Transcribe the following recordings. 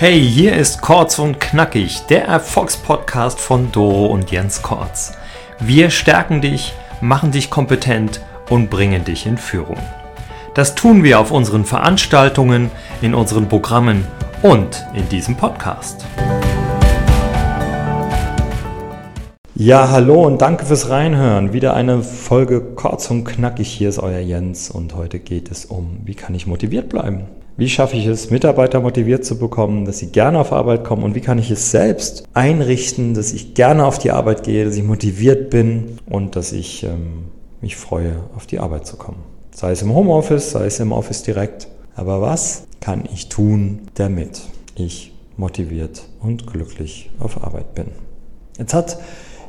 Hey, hier ist Kurz und Knackig, der Erfolgspodcast von Doro und Jens Kortz. Wir stärken dich, machen dich kompetent und bringen dich in Führung. Das tun wir auf unseren Veranstaltungen, in unseren Programmen und in diesem Podcast. Ja, hallo und danke fürs Reinhören. Wieder eine Folge kurz und knackig. Hier ist euer Jens und heute geht es um, wie kann ich motiviert bleiben? Wie schaffe ich es, Mitarbeiter motiviert zu bekommen, dass sie gerne auf Arbeit kommen? Und wie kann ich es selbst einrichten, dass ich gerne auf die Arbeit gehe, dass ich motiviert bin und dass ich ähm, mich freue, auf die Arbeit zu kommen? Sei es im Homeoffice, sei es im Office direkt. Aber was kann ich tun, damit ich motiviert und glücklich auf Arbeit bin? Jetzt hat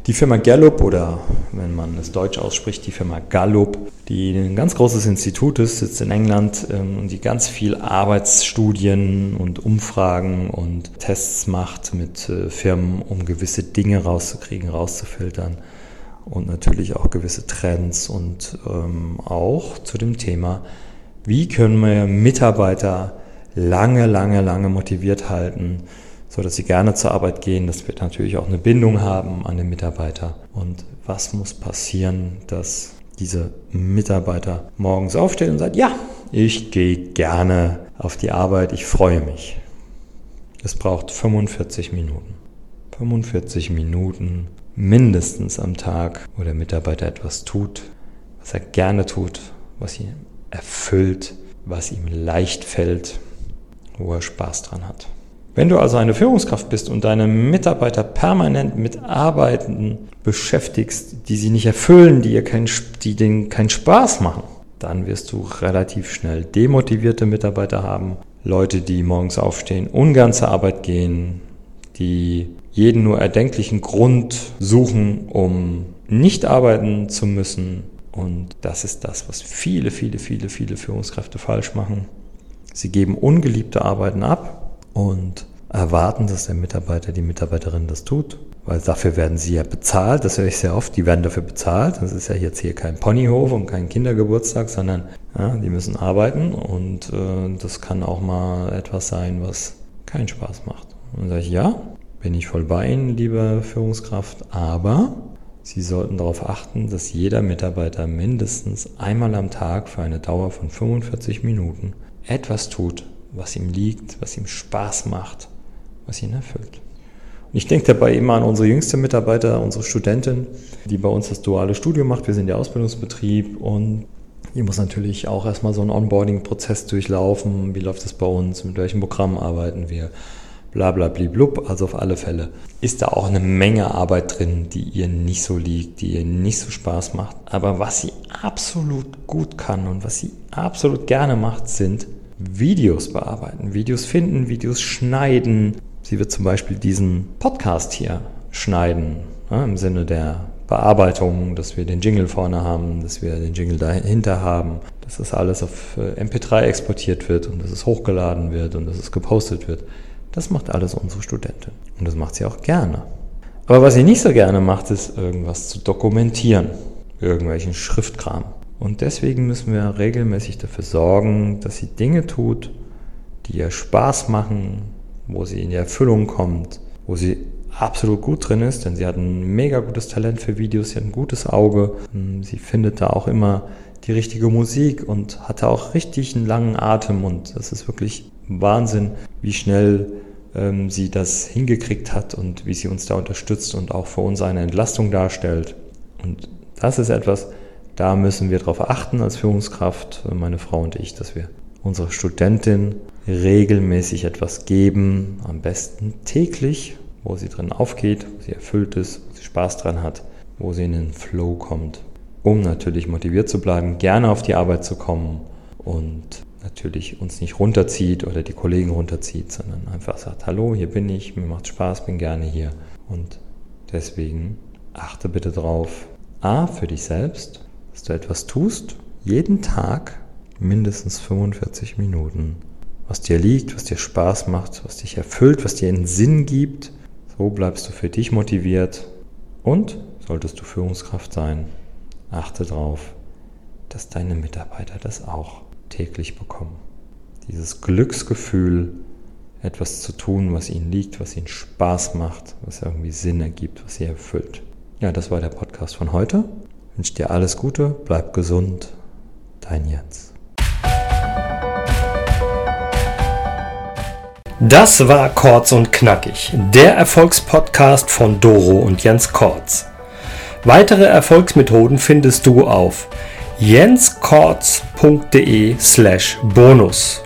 die Firma Gallup oder wenn man es deutsch ausspricht, die Firma Gallup, die ein ganz großes Institut ist, sitzt in England ähm, und die ganz viel Arbeitsstudien und Umfragen und Tests macht mit äh, Firmen, um gewisse Dinge rauszukriegen, rauszufiltern und natürlich auch gewisse Trends und ähm, auch zu dem Thema, wie können wir Mitarbeiter lange, lange, lange motiviert halten, so dass sie gerne zur Arbeit gehen, dass wir natürlich auch eine Bindung haben an den Mitarbeiter. Und was muss passieren, dass diese Mitarbeiter morgens aufstehen und sagen, ja, ich gehe gerne auf die Arbeit, ich freue mich. Es braucht 45 Minuten. 45 Minuten mindestens am Tag, wo der Mitarbeiter etwas tut, was er gerne tut, was ihn erfüllt, was ihm leicht fällt, wo er Spaß dran hat. Wenn du also eine Führungskraft bist und deine Mitarbeiter permanent mit Arbeiten beschäftigst, die sie nicht erfüllen, die, ihr kein, die denen keinen Spaß machen, dann wirst du relativ schnell demotivierte Mitarbeiter haben. Leute, die morgens aufstehen, ungern zur Arbeit gehen, die jeden nur erdenklichen Grund suchen, um nicht arbeiten zu müssen. Und das ist das, was viele, viele, viele, viele Führungskräfte falsch machen. Sie geben ungeliebte Arbeiten ab und erwarten, dass der Mitarbeiter, die Mitarbeiterin das tut, weil dafür werden sie ja bezahlt, das höre ich sehr oft, die werden dafür bezahlt. Das ist ja jetzt hier kein Ponyhof und kein Kindergeburtstag, sondern ja, die müssen arbeiten und äh, das kann auch mal etwas sein, was keinen Spaß macht. Und sage ich, ja, bin ich voll bei Ihnen, liebe Führungskraft, aber Sie sollten darauf achten, dass jeder Mitarbeiter mindestens einmal am Tag für eine Dauer von 45 Minuten etwas tut, was ihm liegt, was ihm Spaß macht, was ihn erfüllt. Und ich denke dabei immer an unsere jüngste Mitarbeiter, unsere Studentin, die bei uns das duale Studium macht. Wir sind der Ausbildungsbetrieb und die muss natürlich auch erstmal so einen Onboarding-Prozess durchlaufen. Wie läuft es bei uns? Mit welchem Programm arbeiten wir? Bla bla blub. Also auf alle Fälle ist da auch eine Menge Arbeit drin, die ihr nicht so liegt, die ihr nicht so Spaß macht. Aber was sie absolut gut kann und was sie absolut gerne macht, sind Videos bearbeiten, Videos finden, Videos schneiden. Sie wird zum Beispiel diesen Podcast hier schneiden, ja, im Sinne der Bearbeitung, dass wir den Jingle vorne haben, dass wir den Jingle dahinter haben, dass das alles auf äh, MP3 exportiert wird und dass es hochgeladen wird und dass es gepostet wird. Das macht alles unsere Studentin. Und das macht sie auch gerne. Aber was sie nicht so gerne macht, ist irgendwas zu dokumentieren. Irgendwelchen Schriftkram. Und deswegen müssen wir regelmäßig dafür sorgen, dass sie Dinge tut, die ihr Spaß machen, wo sie in die Erfüllung kommt, wo sie absolut gut drin ist, denn sie hat ein mega gutes Talent für Videos, sie hat ein gutes Auge, sie findet da auch immer die richtige Musik und hatte auch richtig einen langen Atem und das ist wirklich Wahnsinn, wie schnell ähm, sie das hingekriegt hat und wie sie uns da unterstützt und auch für uns eine Entlastung darstellt. Und das ist etwas, da müssen wir darauf achten als Führungskraft, meine Frau und ich, dass wir unserer Studentin regelmäßig etwas geben, am besten täglich, wo sie drin aufgeht, wo sie erfüllt ist, wo sie Spaß dran hat, wo sie in den Flow kommt, um natürlich motiviert zu bleiben, gerne auf die Arbeit zu kommen und natürlich uns nicht runterzieht oder die Kollegen runterzieht, sondern einfach sagt, hallo, hier bin ich, mir macht Spaß, bin gerne hier. Und deswegen achte bitte drauf, a, für dich selbst dass du etwas tust, jeden Tag mindestens 45 Minuten, was dir liegt, was dir Spaß macht, was dich erfüllt, was dir einen Sinn gibt. So bleibst du für dich motiviert und solltest du Führungskraft sein, achte darauf, dass deine Mitarbeiter das auch täglich bekommen. Dieses Glücksgefühl etwas zu tun, was ihnen liegt, was ihnen Spaß macht, was irgendwie Sinn ergibt, was sie erfüllt. Ja, das war der Podcast von heute. Ich wünsche dir alles Gute, bleib gesund, dein Jens. Das war Kurz und Knackig, der Erfolgspodcast von Doro und Jens Kortz. Weitere Erfolgsmethoden findest du auf jenskortz.de slash bonus.